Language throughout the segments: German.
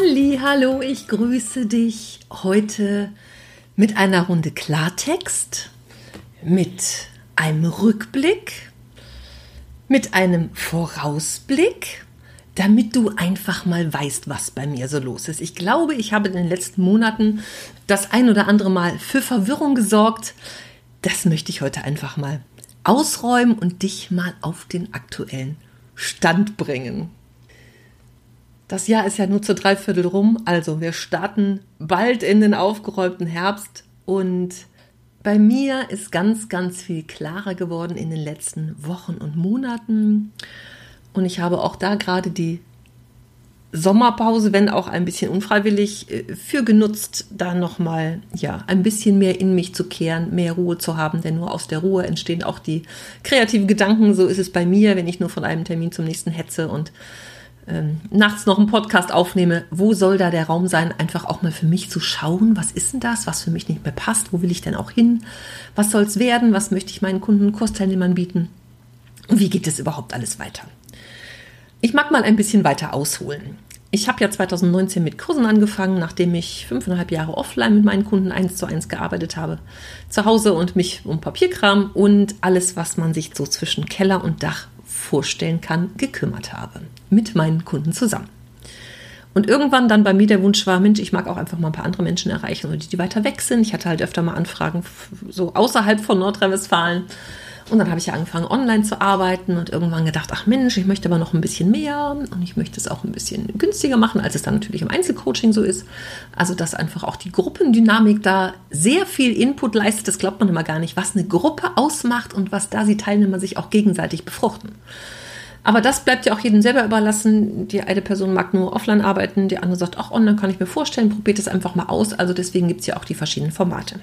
Halli, hallo, ich grüße dich heute mit einer Runde Klartext, mit einem Rückblick, mit einem Vorausblick, damit du einfach mal weißt, was bei mir so los ist. Ich glaube, ich habe in den letzten Monaten das ein oder andere Mal für Verwirrung gesorgt. Das möchte ich heute einfach mal ausräumen und dich mal auf den aktuellen Stand bringen. Das Jahr ist ja nur zu Dreiviertel rum, also wir starten bald in den aufgeräumten Herbst und bei mir ist ganz, ganz viel klarer geworden in den letzten Wochen und Monaten. Und ich habe auch da gerade die Sommerpause, wenn auch ein bisschen unfreiwillig, äh, für genutzt, da nochmal ja, ein bisschen mehr in mich zu kehren, mehr Ruhe zu haben, denn nur aus der Ruhe entstehen auch die kreativen Gedanken. So ist es bei mir, wenn ich nur von einem Termin zum nächsten hetze und ähm, nachts noch einen Podcast aufnehme, wo soll da der Raum sein, einfach auch mal für mich zu schauen, was ist denn das, was für mich nicht mehr passt, wo will ich denn auch hin, was soll es werden, was möchte ich meinen Kunden, Kursteilnehmern bieten und wie geht es überhaupt alles weiter. Ich mag mal ein bisschen weiter ausholen. Ich habe ja 2019 mit Kursen angefangen, nachdem ich fünfeinhalb Jahre offline mit meinen Kunden eins zu eins gearbeitet habe. Zu Hause und mich um Papierkram und alles, was man sich so zwischen Keller und Dach vorstellen kann, gekümmert habe. Mit meinen Kunden zusammen. Und irgendwann dann bei mir der Wunsch war, Mensch, ich mag auch einfach mal ein paar andere Menschen erreichen, oder die weiter weg sind. Ich hatte halt öfter mal Anfragen so außerhalb von Nordrhein-Westfalen. Und dann habe ich ja angefangen, online zu arbeiten und irgendwann gedacht, ach Mensch, ich möchte aber noch ein bisschen mehr und ich möchte es auch ein bisschen günstiger machen, als es dann natürlich im Einzelcoaching so ist. Also, dass einfach auch die Gruppendynamik da sehr viel Input leistet. Das glaubt man immer gar nicht, was eine Gruppe ausmacht und was da die Teilnehmer sich auch gegenseitig befruchten. Aber das bleibt ja auch jedem selber überlassen. Die eine Person mag nur offline arbeiten, die andere sagt, ach, online kann ich mir vorstellen, probiert es einfach mal aus. Also deswegen gibt es ja auch die verschiedenen Formate.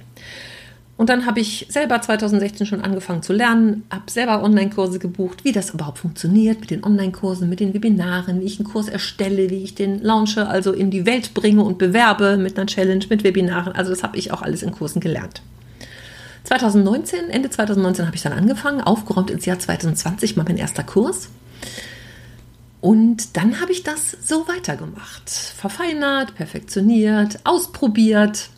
Und dann habe ich selber 2016 schon angefangen zu lernen, habe selber Online-Kurse gebucht, wie das überhaupt funktioniert mit den Online-Kursen, mit den Webinaren, wie ich einen Kurs erstelle, wie ich den launche, also in die Welt bringe und bewerbe mit einer Challenge, mit Webinaren. Also das habe ich auch alles in Kursen gelernt. 2019, Ende 2019 habe ich dann angefangen, aufgeräumt ins Jahr 2020, mal mein erster Kurs. Und dann habe ich das so weitergemacht. Verfeinert, perfektioniert, ausprobiert,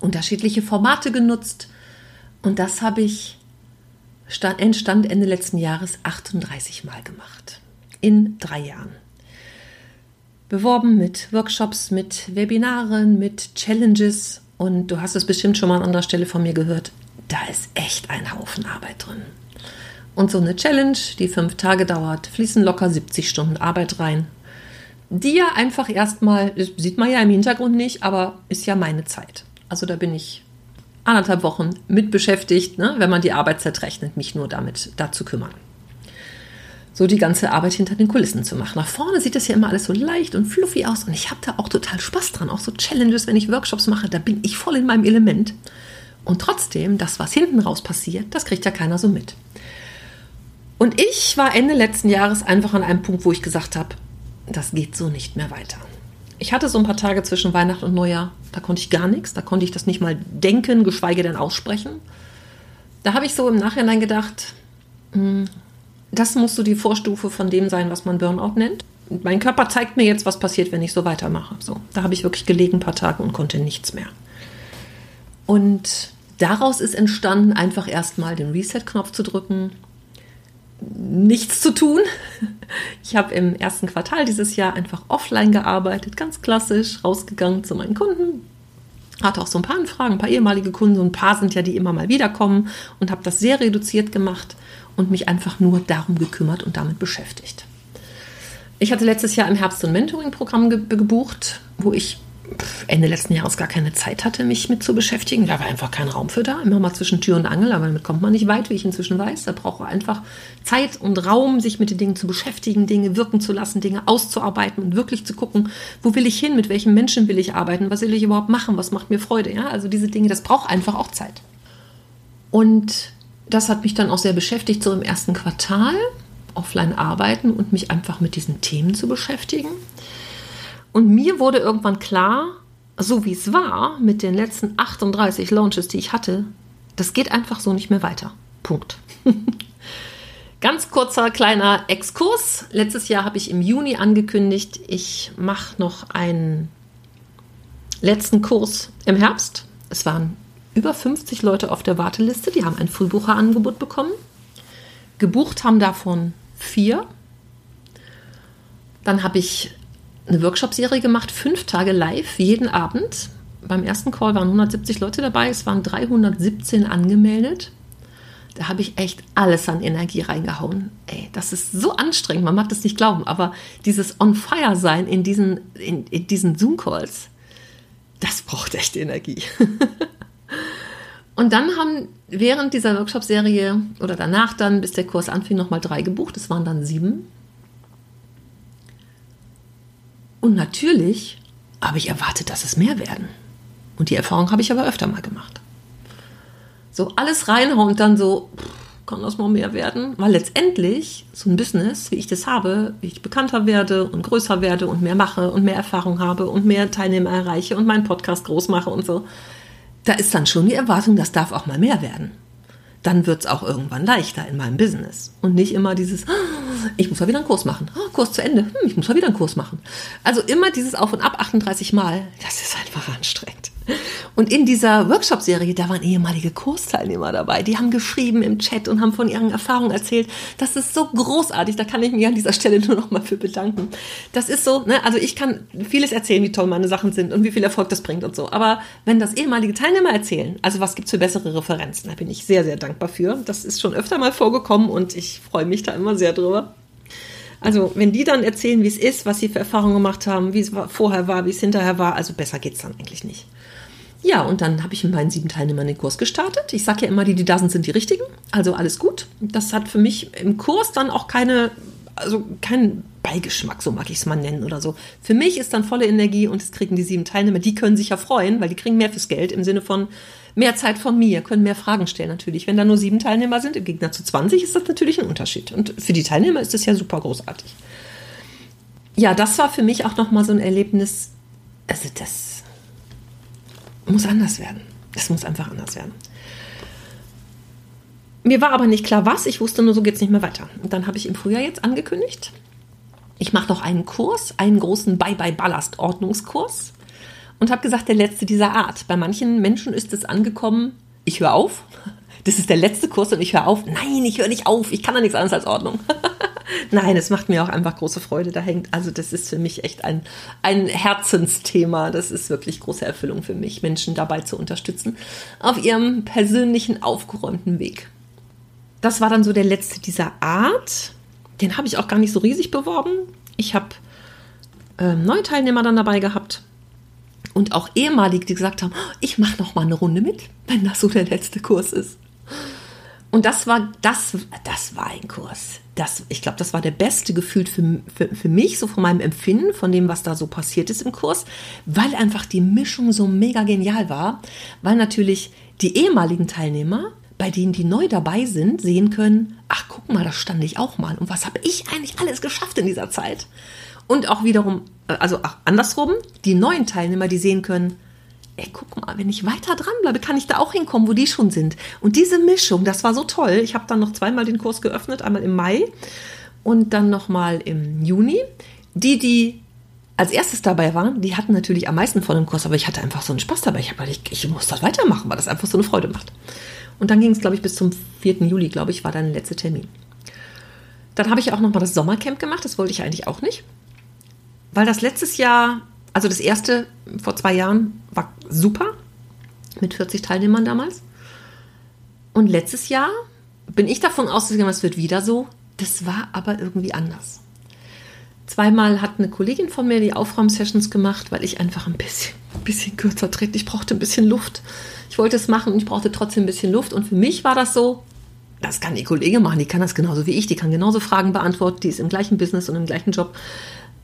unterschiedliche Formate genutzt. Und das habe ich entstand Ende letzten Jahres 38 Mal gemacht. In drei Jahren. Beworben mit Workshops, mit Webinaren, mit Challenges. Und du hast es bestimmt schon mal an anderer Stelle von mir gehört. Da ist echt ein Haufen Arbeit drin. Und so eine Challenge, die fünf Tage dauert, fließen locker 70 Stunden Arbeit rein. Die ja einfach erstmal, sieht man ja im Hintergrund nicht, aber ist ja meine Zeit. Also da bin ich anderthalb Wochen mit beschäftigt, ne, wenn man die Arbeitszeit rechnet, mich nur damit da zu kümmern. So die ganze Arbeit hinter den Kulissen zu machen. Nach vorne sieht das ja immer alles so leicht und fluffy aus und ich habe da auch total Spaß dran. Auch so Challenges, wenn ich Workshops mache, da bin ich voll in meinem Element. Und trotzdem, das, was hinten raus passiert, das kriegt ja keiner so mit. Und ich war Ende letzten Jahres einfach an einem Punkt, wo ich gesagt habe, das geht so nicht mehr weiter ich hatte so ein paar Tage zwischen Weihnachten und Neujahr, da konnte ich gar nichts, da konnte ich das nicht mal denken, geschweige denn aussprechen. Da habe ich so im Nachhinein gedacht, hm, das muss so die Vorstufe von dem sein, was man Burnout nennt. Mein Körper zeigt mir jetzt, was passiert, wenn ich so weitermache. So, da habe ich wirklich gelegen ein paar Tage und konnte nichts mehr. Und daraus ist entstanden, einfach erstmal den Reset-Knopf zu drücken, nichts zu tun. Ich habe im ersten Quartal dieses Jahr einfach offline gearbeitet, ganz klassisch, rausgegangen zu meinen Kunden. Hatte auch so ein paar Anfragen, ein paar ehemalige Kunden, so ein paar sind ja, die immer mal wiederkommen und habe das sehr reduziert gemacht und mich einfach nur darum gekümmert und damit beschäftigt. Ich hatte letztes Jahr im Herbst ein Mentoring-Programm ge gebucht, wo ich Ende letzten Jahres gar keine Zeit hatte, mich mit zu beschäftigen. Da war einfach kein Raum für da. Immer mal zwischen Tür und Angel, aber damit kommt man nicht weit, wie ich inzwischen weiß. Da braucht man einfach Zeit und Raum, sich mit den Dingen zu beschäftigen, Dinge wirken zu lassen, Dinge auszuarbeiten und wirklich zu gucken, wo will ich hin, mit welchen Menschen will ich arbeiten, was will ich überhaupt machen, was macht mir Freude. Ja? Also diese Dinge, das braucht einfach auch Zeit. Und das hat mich dann auch sehr beschäftigt, so im ersten Quartal offline arbeiten und mich einfach mit diesen Themen zu beschäftigen. Und mir wurde irgendwann klar, so wie es war mit den letzten 38 Launches, die ich hatte, das geht einfach so nicht mehr weiter. Punkt. Ganz kurzer kleiner Exkurs. Letztes Jahr habe ich im Juni angekündigt, ich mache noch einen letzten Kurs im Herbst. Es waren über 50 Leute auf der Warteliste, die haben ein Frühbucherangebot bekommen. Gebucht haben davon vier. Dann habe ich eine Workshop-Serie gemacht, fünf Tage live, jeden Abend. Beim ersten Call waren 170 Leute dabei, es waren 317 angemeldet. Da habe ich echt alles an Energie reingehauen. Ey, das ist so anstrengend, man mag das nicht glauben, aber dieses On-Fire-Sein in diesen, in, in diesen Zoom-Calls, das braucht echt Energie. Und dann haben während dieser Workshop-Serie oder danach dann, bis der Kurs anfing, nochmal drei gebucht. Es waren dann sieben. Und natürlich habe ich erwartet, dass es mehr werden. Und die Erfahrung habe ich aber öfter mal gemacht. So alles reinhauen und dann so, kann das mal mehr werden? Weil letztendlich so ein Business, wie ich das habe, wie ich bekannter werde und größer werde und mehr mache und mehr Erfahrung habe und mehr Teilnehmer erreiche und meinen Podcast groß mache und so, da ist dann schon die Erwartung, das darf auch mal mehr werden dann wird es auch irgendwann leichter in meinem Business. Und nicht immer dieses, ah, ich muss mal wieder einen Kurs machen. Oh, Kurs zu Ende. Hm, ich muss mal wieder einen Kurs machen. Also immer dieses Auf und Ab 38 Mal, das ist einfach anstrengend. Und in dieser Workshop-Serie, da waren ehemalige Kursteilnehmer dabei. Die haben geschrieben im Chat und haben von ihren Erfahrungen erzählt. Das ist so großartig. Da kann ich mich an dieser Stelle nur noch mal für bedanken. Das ist so, ne, also ich kann vieles erzählen, wie toll meine Sachen sind und wie viel Erfolg das bringt und so. Aber wenn das ehemalige Teilnehmer erzählen, also was gibt's für bessere Referenzen? Da bin ich sehr, sehr dankbar für. Das ist schon öfter mal vorgekommen und ich freue mich da immer sehr drüber. Also, wenn die dann erzählen, wie es ist, was sie für Erfahrungen gemacht haben, wie es vorher war, wie es hinterher war, also besser geht's dann eigentlich nicht. Ja, und dann habe ich mit meinen sieben Teilnehmern den Kurs gestartet. Ich sage ja immer, die, die da sind, sind die richtigen. Also alles gut. Das hat für mich im Kurs dann auch keine, also keinen Beigeschmack, so mag ich es mal nennen oder so. Für mich ist dann volle Energie und es kriegen die sieben Teilnehmer, die können sich ja freuen, weil die kriegen mehr fürs Geld im Sinne von mehr Zeit von mir, können mehr Fragen stellen natürlich. Wenn da nur sieben Teilnehmer sind, im Gegner zu 20, ist das natürlich ein Unterschied. Und für die Teilnehmer ist das ja super großartig. Ja, das war für mich auch nochmal so ein Erlebnis. Also das muss anders werden. Es muss einfach anders werden. Mir war aber nicht klar, was. Ich wusste nur, so geht es nicht mehr weiter. Und dann habe ich im Frühjahr jetzt angekündigt, ich mache noch einen Kurs, einen großen Bye-Bye-Ballast-Ordnungskurs. Und habe gesagt, der letzte dieser Art. Bei manchen Menschen ist es angekommen, ich höre auf. Das ist der letzte Kurs und ich höre auf. Nein, ich höre nicht auf. Ich kann da nichts anderes als Ordnung. Nein, es macht mir auch einfach große Freude. Da hängt, also das ist für mich echt ein, ein Herzensthema. Das ist wirklich große Erfüllung für mich, Menschen dabei zu unterstützen auf ihrem persönlichen, aufgeräumten Weg. Das war dann so der letzte dieser Art. Den habe ich auch gar nicht so riesig beworben. Ich habe ähm, neue Teilnehmer dann dabei gehabt und auch ehemalig, die gesagt haben, oh, ich mache noch mal eine Runde mit, wenn das so der letzte Kurs ist. Und das war, das, das war ein Kurs. Das, ich glaube, das war der beste Gefühl für, für, für mich, so von meinem Empfinden, von dem, was da so passiert ist im Kurs, weil einfach die Mischung so mega genial war, weil natürlich die ehemaligen Teilnehmer, bei denen die neu dabei sind, sehen können, ach guck mal, da stand ich auch mal. Und was habe ich eigentlich alles geschafft in dieser Zeit? Und auch wiederum, äh, also auch andersrum, die neuen Teilnehmer, die sehen können, ey, guck mal, wenn ich weiter dran bleibe, kann ich da auch hinkommen, wo die schon sind. Und diese Mischung, das war so toll. Ich habe dann noch zweimal den Kurs geöffnet, einmal im Mai und dann nochmal im Juni. Die, die als erstes dabei waren, die hatten natürlich am meisten von dem Kurs, aber ich hatte einfach so einen Spaß dabei. Ich habe ich, ich muss das weitermachen, weil das einfach so eine Freude macht. Und dann ging es, glaube ich, bis zum 4. Juli, glaube ich, war dann der letzte Termin. Dann habe ich auch nochmal das Sommercamp gemacht, das wollte ich eigentlich auch nicht. Weil das letztes Jahr also das erste vor zwei Jahren war super mit 40 Teilnehmern damals. Und letztes Jahr bin ich davon ausgegangen, es wird wieder so. Das war aber irgendwie anders. Zweimal hat eine Kollegin von mir die Aufräumsessions gemacht, weil ich einfach ein bisschen, ein bisschen kürzer trete. Ich brauchte ein bisschen Luft. Ich wollte es machen und ich brauchte trotzdem ein bisschen Luft. Und für mich war das so, das kann die Kollegin machen, die kann das genauso wie ich, die kann genauso Fragen beantworten, die ist im gleichen Business und im gleichen Job.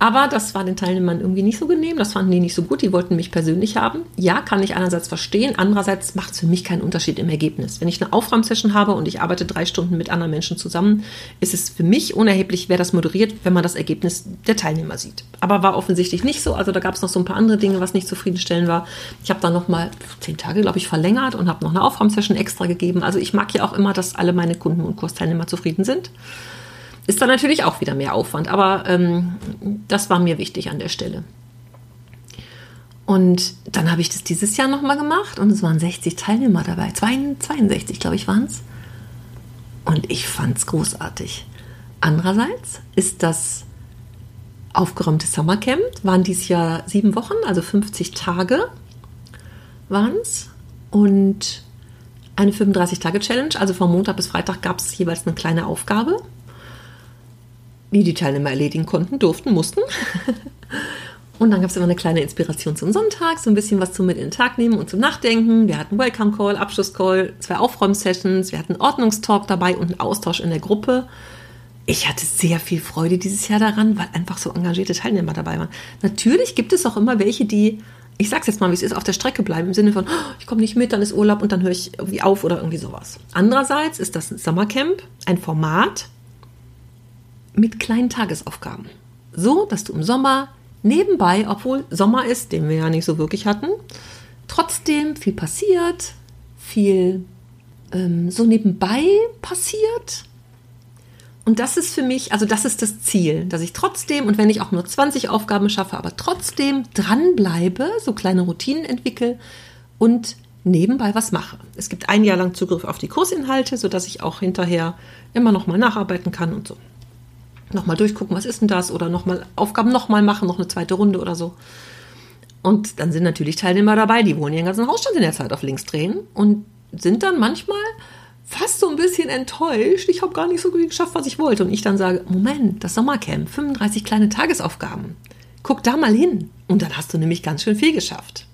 Aber das war den Teilnehmern irgendwie nicht so genehm, das fanden die nicht so gut, die wollten mich persönlich haben. Ja, kann ich einerseits verstehen, andererseits macht es für mich keinen Unterschied im Ergebnis. Wenn ich eine Aufräumsession habe und ich arbeite drei Stunden mit anderen Menschen zusammen, ist es für mich unerheblich, wer das moderiert, wenn man das Ergebnis der Teilnehmer sieht. Aber war offensichtlich nicht so, also da gab es noch so ein paar andere Dinge, was nicht zufriedenstellend war. Ich habe dann nochmal zehn Tage, glaube ich, verlängert und habe noch eine Aufräumsession extra gegeben. Also ich mag ja auch immer, dass alle meine Kunden und Kursteilnehmer zufrieden sind. Ist dann natürlich auch wieder mehr Aufwand, aber ähm, das war mir wichtig an der Stelle. Und dann habe ich das dieses Jahr nochmal gemacht und es waren 60 Teilnehmer dabei. 62, glaube ich, waren es. Und ich fand es großartig. Andererseits ist das aufgeräumte Summercamp, waren dieses Jahr sieben Wochen, also 50 Tage waren es. Und eine 35-Tage-Challenge, also von Montag bis Freitag gab es jeweils eine kleine Aufgabe die die Teilnehmer erledigen konnten, durften, mussten. Und dann gab es immer eine kleine Inspiration zum Sonntag, so ein bisschen was zum mit in den Tag nehmen und zum Nachdenken. Wir hatten Welcome Call, Abschlusscall, zwei Aufräumsessions, wir hatten Ordnungstalk dabei und einen Austausch in der Gruppe. Ich hatte sehr viel Freude dieses Jahr daran, weil einfach so engagierte Teilnehmer dabei waren. Natürlich gibt es auch immer welche, die, ich sag's jetzt mal, wie es ist, auf der Strecke bleiben, im Sinne von, oh, ich komme nicht mit, dann ist Urlaub und dann höre ich irgendwie auf oder irgendwie sowas. Andererseits ist das Sommercamp ein Format, mit kleinen Tagesaufgaben. So, dass du im Sommer nebenbei, obwohl Sommer ist, den wir ja nicht so wirklich hatten, trotzdem viel passiert, viel ähm, so nebenbei passiert. Und das ist für mich, also das ist das Ziel, dass ich trotzdem, und wenn ich auch nur 20 Aufgaben schaffe, aber trotzdem dranbleibe, so kleine Routinen entwickle und nebenbei was mache. Es gibt ein Jahr lang Zugriff auf die Kursinhalte, sodass ich auch hinterher immer noch mal nacharbeiten kann und so nochmal durchgucken, was ist denn das? Oder nochmal Aufgaben nochmal machen, noch eine zweite Runde oder so. Und dann sind natürlich Teilnehmer dabei, die wollen ihren ganzen Hausstand in der Zeit auf links drehen und sind dann manchmal fast so ein bisschen enttäuscht. Ich habe gar nicht so gut geschafft, was ich wollte. Und ich dann sage, Moment, das Sommercamp, 35 kleine Tagesaufgaben. Guck da mal hin. Und dann hast du nämlich ganz schön viel geschafft.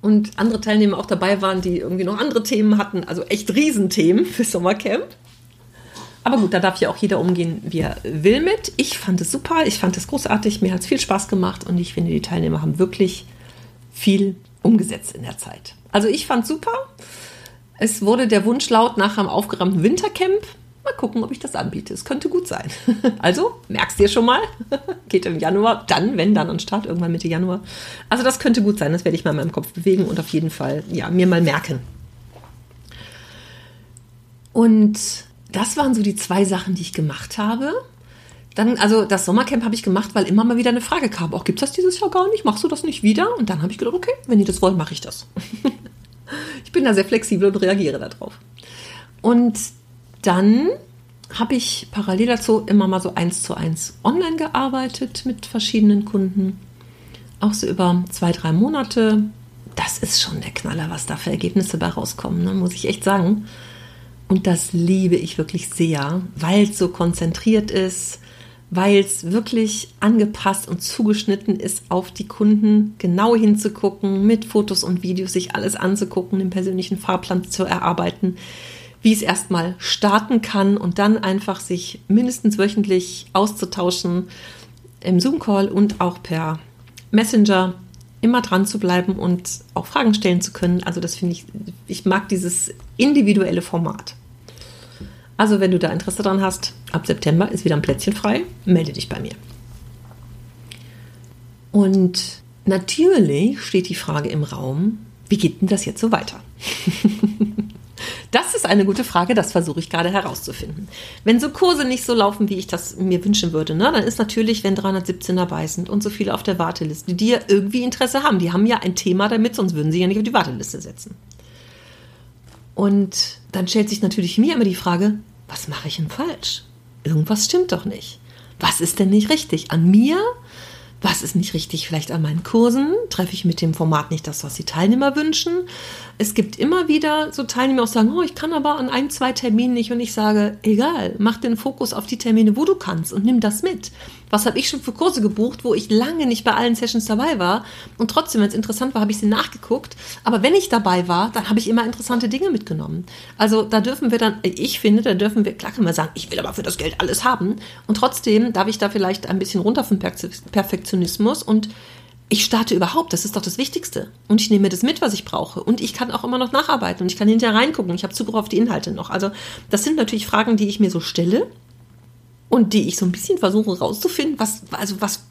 Und andere Teilnehmer auch dabei waren, die irgendwie noch andere Themen hatten, also echt Riesenthemen für Sommercamp. Aber gut, da darf ja auch jeder umgehen, wie er will mit. Ich fand es super, ich fand es großartig, mir hat es viel Spaß gemacht und ich finde, die Teilnehmer haben wirklich viel umgesetzt in der Zeit. Also ich fand es super. Es wurde der Wunsch laut nach einem aufgeräumten Wintercamp. Mal gucken, ob ich das anbiete. Es könnte gut sein. Also, merkst dir schon mal? Geht im Januar, dann, wenn, dann an Start, irgendwann Mitte Januar. Also, das könnte gut sein. Das werde ich mal in meinem Kopf bewegen und auf jeden Fall, ja, mir mal merken. Und das waren so die zwei Sachen, die ich gemacht habe. Dann, also das Sommercamp habe ich gemacht, weil immer mal wieder eine Frage kam. Auch gibt es das dieses Jahr gar nicht? Machst du das nicht wieder? Und dann habe ich gedacht, okay, wenn die das wollen, mache ich das. ich bin da sehr flexibel und reagiere darauf. Und dann habe ich parallel dazu immer mal so eins zu eins online gearbeitet mit verschiedenen Kunden. Auch so über zwei, drei Monate. Das ist schon der Knaller, was da für Ergebnisse bei rauskommen, ne? muss ich echt sagen. Und das liebe ich wirklich sehr, weil es so konzentriert ist, weil es wirklich angepasst und zugeschnitten ist auf die Kunden, genau hinzugucken, mit Fotos und Videos sich alles anzugucken, den persönlichen Fahrplan zu erarbeiten, wie es erstmal starten kann und dann einfach sich mindestens wöchentlich auszutauschen im Zoom-Call und auch per Messenger immer dran zu bleiben und auch Fragen stellen zu können. Also das finde ich, ich mag dieses individuelle Format. Also wenn du da Interesse dran hast, ab September ist wieder ein Plätzchen frei, melde dich bei mir. Und natürlich steht die Frage im Raum, wie geht denn das jetzt so weiter? das ist eine gute Frage, das versuche ich gerade herauszufinden. Wenn so Kurse nicht so laufen, wie ich das mir wünschen würde, ne, dann ist natürlich, wenn 317 dabei sind und so viele auf der Warteliste, die ja irgendwie Interesse haben, die haben ja ein Thema damit, sonst würden sie ja nicht auf die Warteliste setzen. Und dann stellt sich natürlich mir immer die Frage, was mache ich denn falsch? Irgendwas stimmt doch nicht. Was ist denn nicht richtig? An mir? Was ist nicht richtig vielleicht an meinen Kursen? Treffe ich mit dem Format nicht das, was die Teilnehmer wünschen? Es gibt immer wieder so Teilnehmer, auch sagen, oh, ich kann aber an ein, zwei Terminen nicht. Und ich sage, egal, mach den Fokus auf die Termine, wo du kannst und nimm das mit. Was habe ich schon für Kurse gebucht, wo ich lange nicht bei allen Sessions dabei war. Und trotzdem, wenn es interessant war, habe ich sie nachgeguckt. Aber wenn ich dabei war, dann habe ich immer interessante Dinge mitgenommen. Also da dürfen wir dann, ich finde, da dürfen wir, klar kann man sagen, ich will aber für das Geld alles haben. Und trotzdem darf ich da vielleicht ein bisschen runter vom Perfektionismus und ich starte überhaupt, das ist doch das Wichtigste. Und ich nehme das mit, was ich brauche. Und ich kann auch immer noch nacharbeiten und ich kann hinterher reingucken. Ich habe Zugriff auf die Inhalte noch. Also das sind natürlich Fragen, die ich mir so stelle und die ich so ein bisschen versuche rauszufinden, was, also was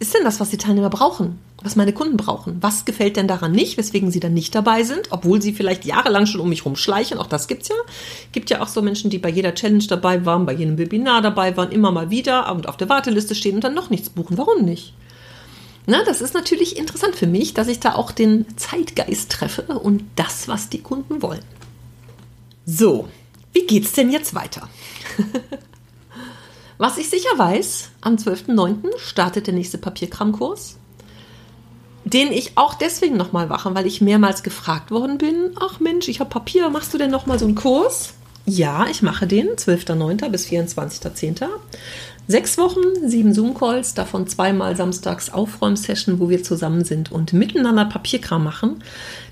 ist denn das, was die Teilnehmer brauchen? Was meine Kunden brauchen? Was gefällt denn daran nicht, weswegen sie dann nicht dabei sind, obwohl sie vielleicht jahrelang schon um mich rumschleichen? Auch das gibt's ja. Gibt ja auch so Menschen, die bei jeder Challenge dabei waren, bei jedem Webinar dabei waren, immer mal wieder und auf der Warteliste stehen und dann noch nichts buchen. Warum nicht? Na, das ist natürlich interessant für mich, dass ich da auch den Zeitgeist treffe und das, was die Kunden wollen. So, wie geht's denn jetzt weiter? was ich sicher weiß, am 12.09. startet der nächste Papierkramkurs, den ich auch deswegen nochmal mache, weil ich mehrmals gefragt worden bin, ach Mensch, ich habe Papier, machst du denn nochmal so einen Kurs? Ja, ich mache den, 12.09. bis 24.10. Sechs Wochen, sieben Zoom-Calls, davon zweimal samstags Aufräumsession, wo wir zusammen sind und miteinander Papierkram machen.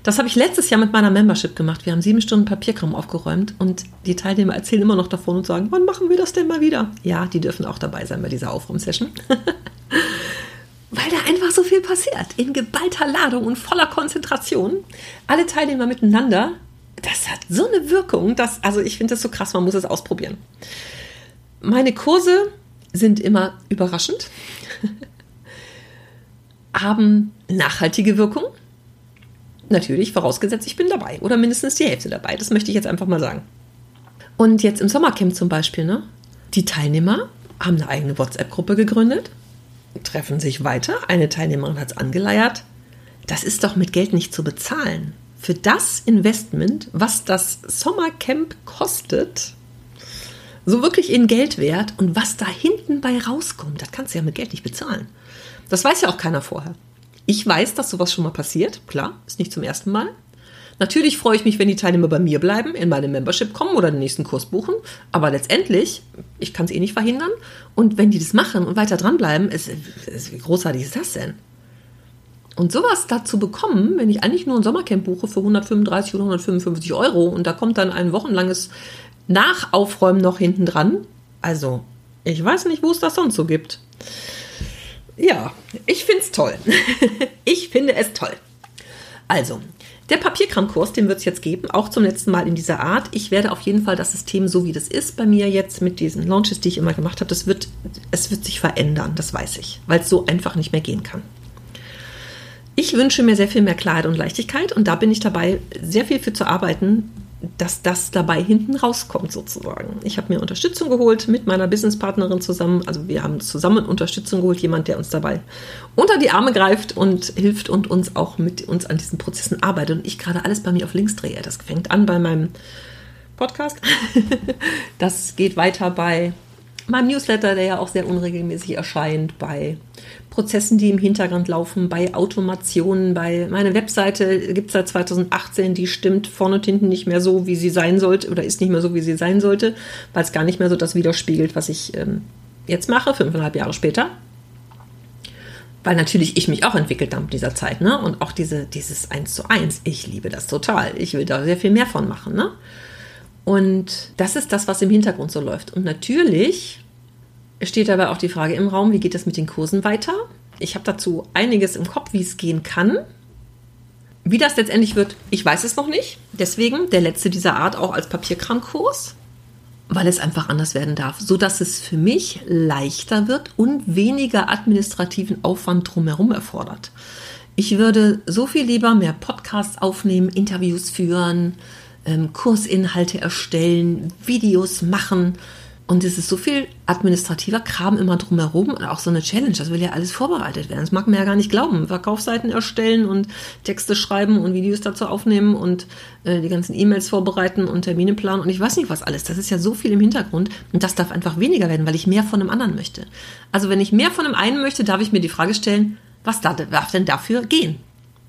Das habe ich letztes Jahr mit meiner Membership gemacht. Wir haben sieben Stunden Papierkram aufgeräumt und die Teilnehmer erzählen immer noch davon und sagen, wann machen wir das denn mal wieder? Ja, die dürfen auch dabei sein bei dieser Aufräumsession. Weil da einfach so viel passiert. In geballter Ladung und voller Konzentration. Alle Teilnehmer miteinander. Das hat so eine Wirkung, dass, also ich finde das so krass, man muss es ausprobieren. Meine Kurse sind immer überraschend, haben nachhaltige Wirkung. Natürlich, vorausgesetzt, ich bin dabei oder mindestens die Hälfte dabei. Das möchte ich jetzt einfach mal sagen. Und jetzt im Sommercamp zum Beispiel, ne? Die Teilnehmer haben eine eigene WhatsApp-Gruppe gegründet, treffen sich weiter. Eine Teilnehmerin hat es angeleiert. Das ist doch mit Geld nicht zu bezahlen. Für das Investment, was das Sommercamp kostet, so wirklich in Geld wert und was da hinten bei rauskommt, das kannst du ja mit Geld nicht bezahlen. Das weiß ja auch keiner vorher. Ich weiß, dass sowas schon mal passiert, klar, ist nicht zum ersten Mal. Natürlich freue ich mich, wenn die Teilnehmer bei mir bleiben, in meine Membership kommen oder den nächsten Kurs buchen. Aber letztendlich, ich kann es eh nicht verhindern. Und wenn die das machen und weiter dranbleiben, ist, ist, wie großartig ist das denn? Und sowas dazu bekommen, wenn ich eigentlich nur ein Sommercamp buche für 135 oder 155 Euro und da kommt dann ein wochenlanges Nachaufräumen noch hinten dran. Also, ich weiß nicht, wo es das sonst so gibt. Ja, ich finde es toll. ich finde es toll. Also, der Papierkramkurs, den wird es jetzt geben, auch zum letzten Mal in dieser Art. Ich werde auf jeden Fall das System, so wie das ist bei mir jetzt mit diesen Launches, die ich immer gemacht habe, das wird, es wird sich verändern, das weiß ich, weil es so einfach nicht mehr gehen kann. Ich wünsche mir sehr viel mehr Klarheit und Leichtigkeit und da bin ich dabei, sehr viel für zu arbeiten, dass das dabei hinten rauskommt sozusagen. Ich habe mir Unterstützung geholt mit meiner Businesspartnerin zusammen. Also wir haben zusammen Unterstützung geholt, jemand, der uns dabei unter die Arme greift und hilft und uns auch mit uns an diesen Prozessen arbeitet. Und ich gerade alles bei mir auf links drehe. Das fängt an bei meinem Podcast. Das geht weiter bei meinem Newsletter, der ja auch sehr unregelmäßig erscheint, bei Prozessen, die im Hintergrund laufen, bei Automationen, bei meiner Webseite gibt es seit 2018, die stimmt vorne und hinten nicht mehr so, wie sie sein sollte oder ist nicht mehr so, wie sie sein sollte, weil es gar nicht mehr so das widerspiegelt, was ich ähm, jetzt mache, fünfeinhalb Jahre später. Weil natürlich ich mich auch entwickelt habe in dieser Zeit, ne? Und auch diese, dieses Eins zu eins, ich liebe das total. Ich will da sehr viel mehr von machen, ne? Und das ist das, was im Hintergrund so läuft. Und natürlich steht dabei auch die Frage im Raum, wie geht es mit den Kursen weiter? Ich habe dazu einiges im Kopf, wie es gehen kann. Wie das letztendlich wird, ich weiß es noch nicht. Deswegen der letzte dieser Art auch als Papierkramkurs, weil es einfach anders werden darf, so dass es für mich leichter wird und weniger administrativen Aufwand drumherum erfordert. Ich würde so viel lieber mehr Podcasts aufnehmen, Interviews führen, ähm, Kursinhalte erstellen, Videos machen und es ist so viel administrativer Kram immer drumherum und auch so eine Challenge. Das will ja alles vorbereitet werden. Das mag man ja gar nicht glauben. Verkaufsseiten erstellen und Texte schreiben und Videos dazu aufnehmen und äh, die ganzen E-Mails vorbereiten und Termine planen und ich weiß nicht was alles. Das ist ja so viel im Hintergrund und das darf einfach weniger werden, weil ich mehr von einem anderen möchte. Also wenn ich mehr von einem einen möchte, darf ich mir die Frage stellen, was darf denn dafür gehen?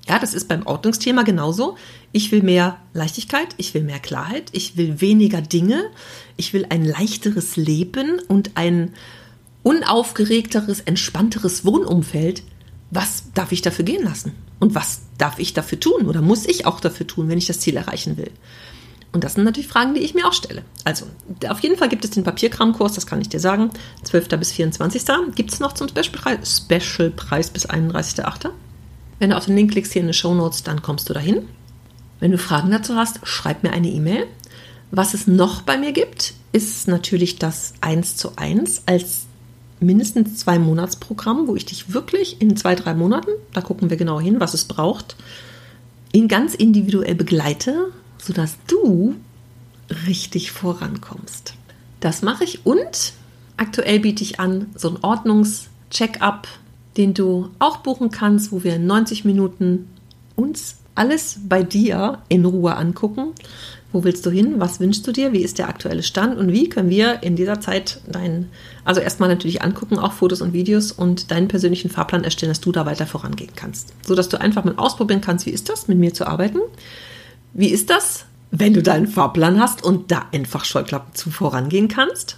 Ja, das ist beim Ordnungsthema genauso. Ich will mehr Leichtigkeit, ich will mehr Klarheit, ich will weniger Dinge, ich will ein leichteres Leben und ein unaufgeregteres, entspannteres Wohnumfeld. Was darf ich dafür gehen lassen? Und was darf ich dafür tun oder muss ich auch dafür tun, wenn ich das Ziel erreichen will? Und das sind natürlich Fragen, die ich mir auch stelle. Also, auf jeden Fall gibt es den Papierkramkurs, das kann ich dir sagen. 12. bis 24. Gibt es noch zum Specialpreis, Specialpreis bis 31.8. Wenn du auf den Link klickst hier in den Show Notes, dann kommst du dahin. Wenn du Fragen dazu hast, schreib mir eine E-Mail. Was es noch bei mir gibt, ist natürlich das 1 zu 1 als mindestens zwei Monatsprogramm, wo ich dich wirklich in zwei, drei Monaten, da gucken wir genau hin, was es braucht, ihn ganz individuell begleite, sodass du richtig vorankommst. Das mache ich und aktuell biete ich an so ein Ordnungs-Check-up, den du auch buchen kannst, wo wir in 90 Minuten uns alles bei dir in Ruhe angucken. Wo willst du hin? Was wünschst du dir? Wie ist der aktuelle Stand? Und wie können wir in dieser Zeit deinen, also erstmal natürlich angucken, auch Fotos und Videos und deinen persönlichen Fahrplan erstellen, dass du da weiter vorangehen kannst. So dass du einfach mal ausprobieren kannst, wie ist das, mit mir zu arbeiten? Wie ist das, wenn du deinen Fahrplan hast und da einfach Scheuklappen zu vorangehen kannst?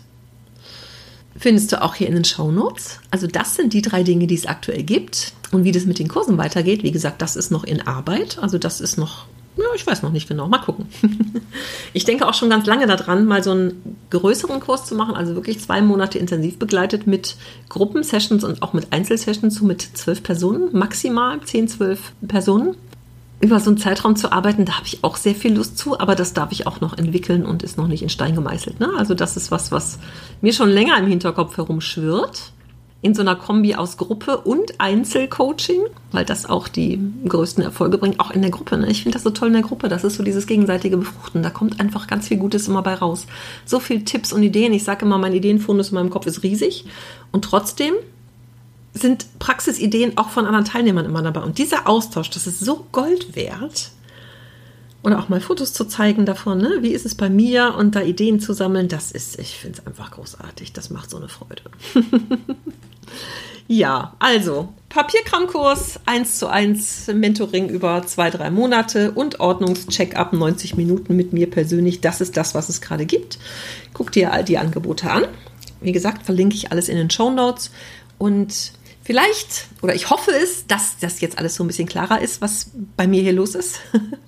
Findest du auch hier in den Show Notes. Also das sind die drei Dinge, die es aktuell gibt. Und wie das mit den Kursen weitergeht, wie gesagt, das ist noch in Arbeit. Also das ist noch, ja, ich weiß noch nicht genau. Mal gucken. ich denke auch schon ganz lange daran, mal so einen größeren Kurs zu machen. Also wirklich zwei Monate intensiv begleitet mit Gruppensessions und auch mit Einzelsessions, so mit zwölf Personen, maximal zehn, zwölf Personen über so einen Zeitraum zu arbeiten, da habe ich auch sehr viel Lust zu, aber das darf ich auch noch entwickeln und ist noch nicht in Stein gemeißelt. Ne? Also das ist was, was mir schon länger im Hinterkopf herumschwirrt. In so einer Kombi aus Gruppe und Einzelcoaching, weil das auch die größten Erfolge bringt, auch in der Gruppe. Ne? Ich finde das so toll in der Gruppe. Das ist so dieses gegenseitige Befruchten. Da kommt einfach ganz viel Gutes immer bei raus. So viel Tipps und Ideen. Ich sage immer, mein Ideenfundus in meinem Kopf ist riesig. Und trotzdem sind Praxisideen auch von anderen Teilnehmern immer dabei. Und dieser Austausch, das ist so Gold wert. Oder auch mal Fotos zu zeigen davon, ne? wie ist es bei mir und da Ideen zu sammeln, das ist, ich finde es einfach großartig. Das macht so eine Freude. ja, also Papierkramkurs 1 zu 1 Mentoring über zwei, drei Monate und Ordnungscheck-up 90 Minuten mit mir persönlich. Das ist das, was es gerade gibt. Guck dir all die Angebote an. Wie gesagt, verlinke ich alles in den Show Notes. Und Vielleicht, oder ich hoffe es, dass das jetzt alles so ein bisschen klarer ist, was bei mir hier los ist.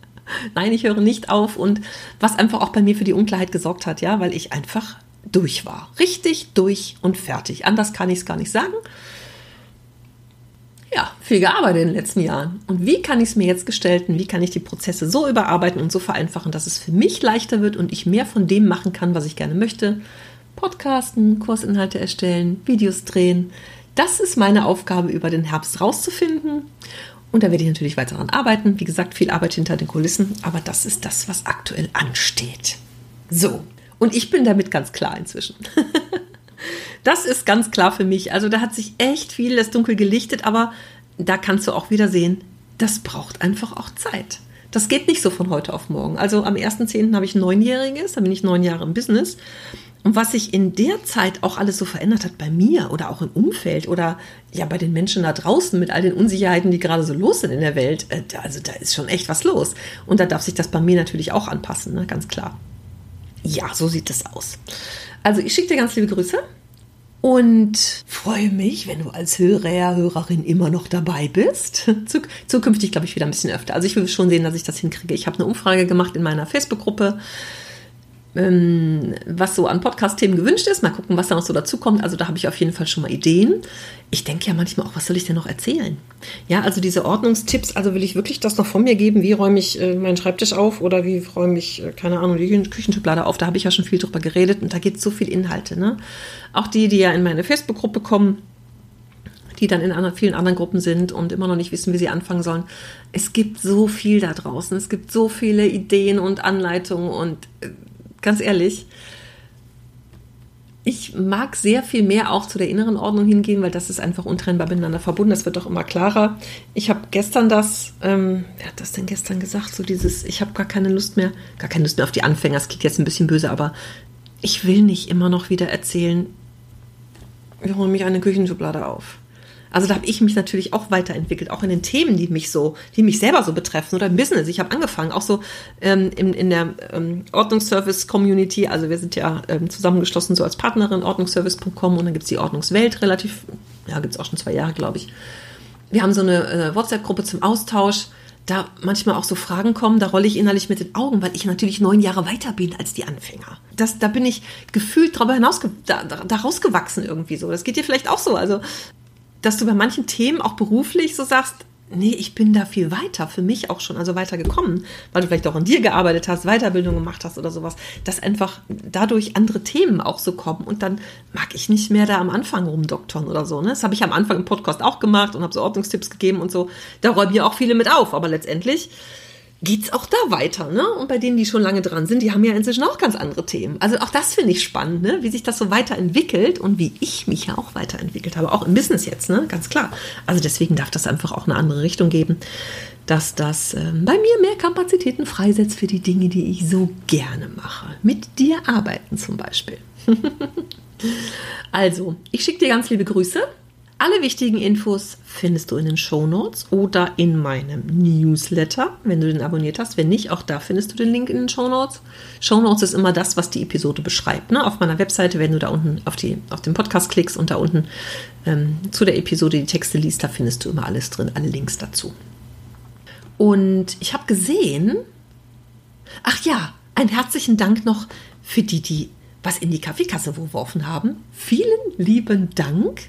Nein, ich höre nicht auf und was einfach auch bei mir für die Unklarheit gesorgt hat, ja, weil ich einfach durch war. Richtig durch und fertig. Anders kann ich es gar nicht sagen. Ja, viel gearbeitet in den letzten Jahren. Und wie kann ich es mir jetzt gestalten? Wie kann ich die Prozesse so überarbeiten und so vereinfachen, dass es für mich leichter wird und ich mehr von dem machen kann, was ich gerne möchte? Podcasten, Kursinhalte erstellen, Videos drehen, das ist meine Aufgabe über den Herbst rauszufinden. Und da werde ich natürlich weiter daran arbeiten. Wie gesagt, viel Arbeit hinter den Kulissen, aber das ist das, was aktuell ansteht. So, und ich bin damit ganz klar inzwischen. das ist ganz klar für mich. Also da hat sich echt viel das Dunkel gelichtet, aber da kannst du auch wieder sehen, das braucht einfach auch Zeit. Das geht nicht so von heute auf morgen. Also am 1.10. habe ich ein Neunjähriges, da bin ich neun Jahre im Business. Und was sich in der Zeit auch alles so verändert hat bei mir oder auch im Umfeld oder ja bei den Menschen da draußen mit all den Unsicherheiten, die gerade so los sind in der Welt, äh, also da ist schon echt was los. Und da darf sich das bei mir natürlich auch anpassen, ne? ganz klar. Ja, so sieht es aus. Also ich schicke dir ganz liebe Grüße und freue mich, wenn du als Hörer, Hörerin immer noch dabei bist. Zukünftig glaube ich wieder ein bisschen öfter. Also ich will schon sehen, dass ich das hinkriege. Ich habe eine Umfrage gemacht in meiner Facebook-Gruppe ähm, was so an Podcast-Themen gewünscht ist. Mal gucken, was da noch so dazu kommt. Also da habe ich auf jeden Fall schon mal Ideen. Ich denke ja manchmal auch, was soll ich denn noch erzählen? Ja, also diese Ordnungstipps, also will ich wirklich das noch von mir geben? Wie räume ich äh, meinen Schreibtisch auf oder wie räume ich, äh, keine Ahnung, die Küchenschublade auf? Da habe ich ja schon viel drüber geredet und da gibt es so viel Inhalte. Ne? Auch die, die ja in meine Facebook-Gruppe kommen, die dann in anderen, vielen anderen Gruppen sind und immer noch nicht wissen, wie sie anfangen sollen. Es gibt so viel da draußen. Es gibt so viele Ideen und Anleitungen und äh, ganz ehrlich. Ich mag sehr viel mehr auch zu der inneren Ordnung hingehen, weil das ist einfach untrennbar miteinander verbunden. Das wird doch immer klarer. Ich habe gestern das, ähm, wer hat das denn gestern gesagt? So dieses, ich habe gar keine Lust mehr, gar keine Lust mehr auf die Anfänger. Das klingt jetzt ein bisschen böse, aber ich will nicht immer noch wieder erzählen, wir räumen mich eine Küchenschublade auf. Also da habe ich mich natürlich auch weiterentwickelt, auch in den Themen, die mich so, die mich selber so betreffen oder im Business. Ich habe angefangen, auch so ähm, in, in der ähm, Ordnungsservice-Community, also wir sind ja ähm, zusammengeschlossen so als Partnerin, ordnungsservice.com und dann gibt es die Ordnungswelt relativ, ja, gibt es auch schon zwei Jahre, glaube ich. Wir haben so eine äh, WhatsApp-Gruppe zum Austausch da manchmal auch so Fragen kommen, da rolle ich innerlich mit den Augen, weil ich natürlich neun Jahre weiter bin als die Anfänger. Das, da bin ich gefühlt darüber hinaus, da, da, da rausgewachsen irgendwie so. Das geht dir vielleicht auch so. Also, dass du bei manchen Themen auch beruflich so sagst, nee, ich bin da viel weiter, für mich auch schon, also weiter gekommen, weil du vielleicht auch an dir gearbeitet hast, Weiterbildung gemacht hast oder sowas, dass einfach dadurch andere Themen auch so kommen und dann mag ich nicht mehr da am Anfang rumdoktern oder so. Ne? Das habe ich am Anfang im Podcast auch gemacht und habe so Ordnungstipps gegeben und so. Da räumen ja auch viele mit auf, aber letztendlich geht's auch da weiter, ne? Und bei denen, die schon lange dran sind, die haben ja inzwischen auch ganz andere Themen. Also auch das finde ich spannend, ne? Wie sich das so weiterentwickelt und wie ich mich ja auch weiterentwickelt habe, auch im Business jetzt, ne? Ganz klar. Also deswegen darf das einfach auch eine andere Richtung geben, dass das äh, bei mir mehr Kapazitäten freisetzt für die Dinge, die ich so gerne mache. Mit dir arbeiten zum Beispiel. also, ich schicke dir ganz liebe Grüße alle wichtigen Infos findest du in den Show Notes oder in meinem Newsletter, wenn du den abonniert hast. Wenn nicht, auch da findest du den Link in den Show Notes. Show Notes ist immer das, was die Episode beschreibt. Ne? Auf meiner Webseite, wenn du da unten auf, die, auf den Podcast klickst und da unten ähm, zu der Episode die Texte liest, da findest du immer alles drin, alle Links dazu. Und ich habe gesehen, ach ja, einen herzlichen Dank noch für die, die was in die Kaffeekasse geworfen haben. Vielen lieben Dank.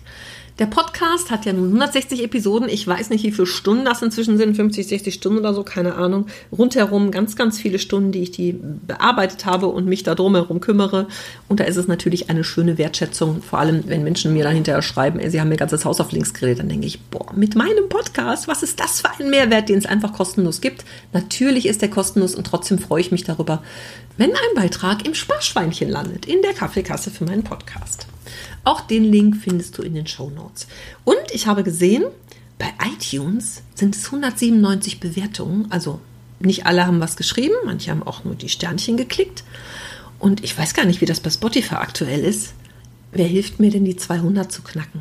Der Podcast hat ja nun 160 Episoden. Ich weiß nicht, wie viele Stunden das inzwischen sind. 50, 60 Stunden oder so, keine Ahnung. Rundherum ganz, ganz viele Stunden, die ich die bearbeitet habe und mich da drumherum kümmere. Und da ist es natürlich eine schöne Wertschätzung. Vor allem, wenn Menschen mir dann hinterher schreiben, ey, sie haben mir ganzes Haus auf links geredet, dann denke ich, boah, mit meinem Podcast, was ist das für ein Mehrwert, den es einfach kostenlos gibt? Natürlich ist der kostenlos und trotzdem freue ich mich darüber, wenn ein Beitrag im Sparschweinchen landet, in der Kaffeekasse für meinen Podcast. Auch den Link findest du in den Show Notes. Und ich habe gesehen, bei iTunes sind es 197 Bewertungen. Also nicht alle haben was geschrieben, manche haben auch nur die Sternchen geklickt. Und ich weiß gar nicht, wie das bei Spotify aktuell ist. Wer hilft mir denn, die 200 zu knacken?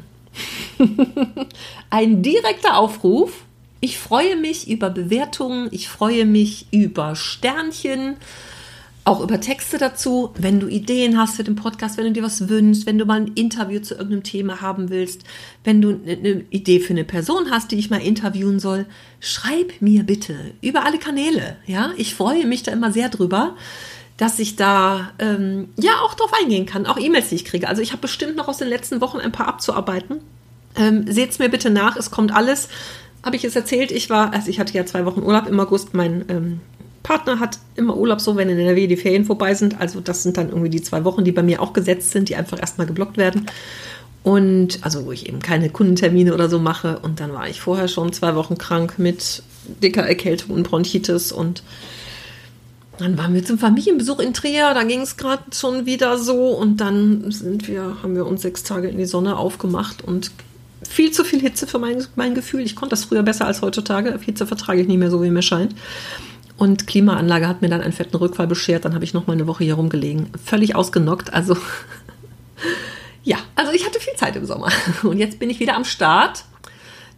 Ein direkter Aufruf. Ich freue mich über Bewertungen, ich freue mich über Sternchen auch über Texte dazu. Wenn du Ideen hast für den Podcast, wenn du dir was wünschst, wenn du mal ein Interview zu irgendeinem Thema haben willst, wenn du eine Idee für eine Person hast, die ich mal interviewen soll, schreib mir bitte über alle Kanäle. Ja, ich freue mich da immer sehr drüber, dass ich da ähm, ja auch drauf eingehen kann, auch E-Mails, die ich kriege. Also ich habe bestimmt noch aus den letzten Wochen ein paar abzuarbeiten. Ähm, Seht's mir bitte nach, es kommt alles. Habe ich es erzählt? Ich war, also ich hatte ja zwei Wochen Urlaub im August. Mein ähm, Partner hat immer Urlaub so, wenn in NRW die Ferien vorbei sind. Also das sind dann irgendwie die zwei Wochen, die bei mir auch gesetzt sind, die einfach erstmal geblockt werden. Und also wo ich eben keine Kundentermine oder so mache. Und dann war ich vorher schon zwei Wochen krank mit dicker Erkältung und Bronchitis. Und dann waren wir zum Familienbesuch in Trier. Da ging es gerade schon wieder so. Und dann sind wir, haben wir uns sechs Tage in die Sonne aufgemacht und viel zu viel Hitze für mein, mein Gefühl. Ich konnte das früher besser als heutzutage. Hitze vertrage ich nicht mehr so, wie mir scheint. Und Klimaanlage hat mir dann einen fetten Rückfall beschert. Dann habe ich noch mal eine Woche hier rumgelegen. Völlig ausgenockt. Also ja, also ich hatte viel Zeit im Sommer. Und jetzt bin ich wieder am Start.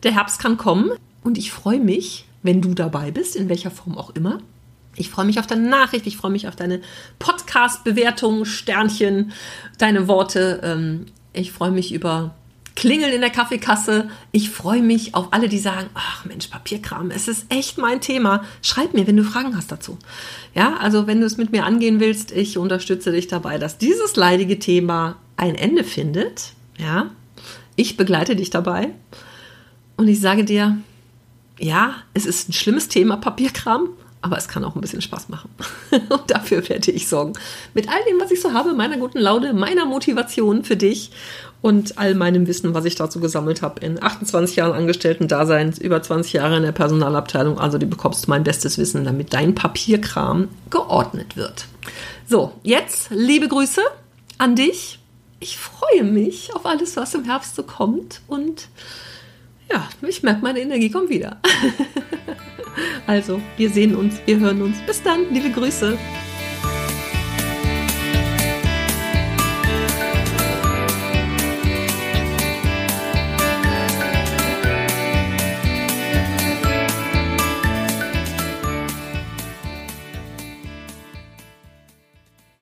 Der Herbst kann kommen. Und ich freue mich, wenn du dabei bist, in welcher Form auch immer. Ich freue mich auf deine Nachricht, ich freue mich auf deine Podcast-Bewertungen, Sternchen, deine Worte. Ähm, ich freue mich über Klingeln in der Kaffeekasse. Ich freue mich auf alle, die sagen, ach Mensch, Papierkram, es ist echt mein Thema. Schreib mir, wenn du Fragen hast dazu. Ja, also wenn du es mit mir angehen willst, ich unterstütze dich dabei, dass dieses leidige Thema ein Ende findet. Ja, ich begleite dich dabei und ich sage dir, ja, es ist ein schlimmes Thema, Papierkram, aber es kann auch ein bisschen Spaß machen. Und dafür werde ich sorgen. Mit all dem, was ich so habe, meiner guten Laune, meiner Motivation für dich und all meinem Wissen, was ich dazu gesammelt habe in 28 Jahren Angestellten-Daseins, über 20 Jahre in der Personalabteilung. Also du bekommst mein bestes Wissen, damit dein Papierkram geordnet wird. So, jetzt liebe Grüße an dich. Ich freue mich auf alles, was im Herbst so kommt und ja, ich merke, meine Energie kommt wieder. also, wir sehen uns, wir hören uns. Bis dann, liebe Grüße.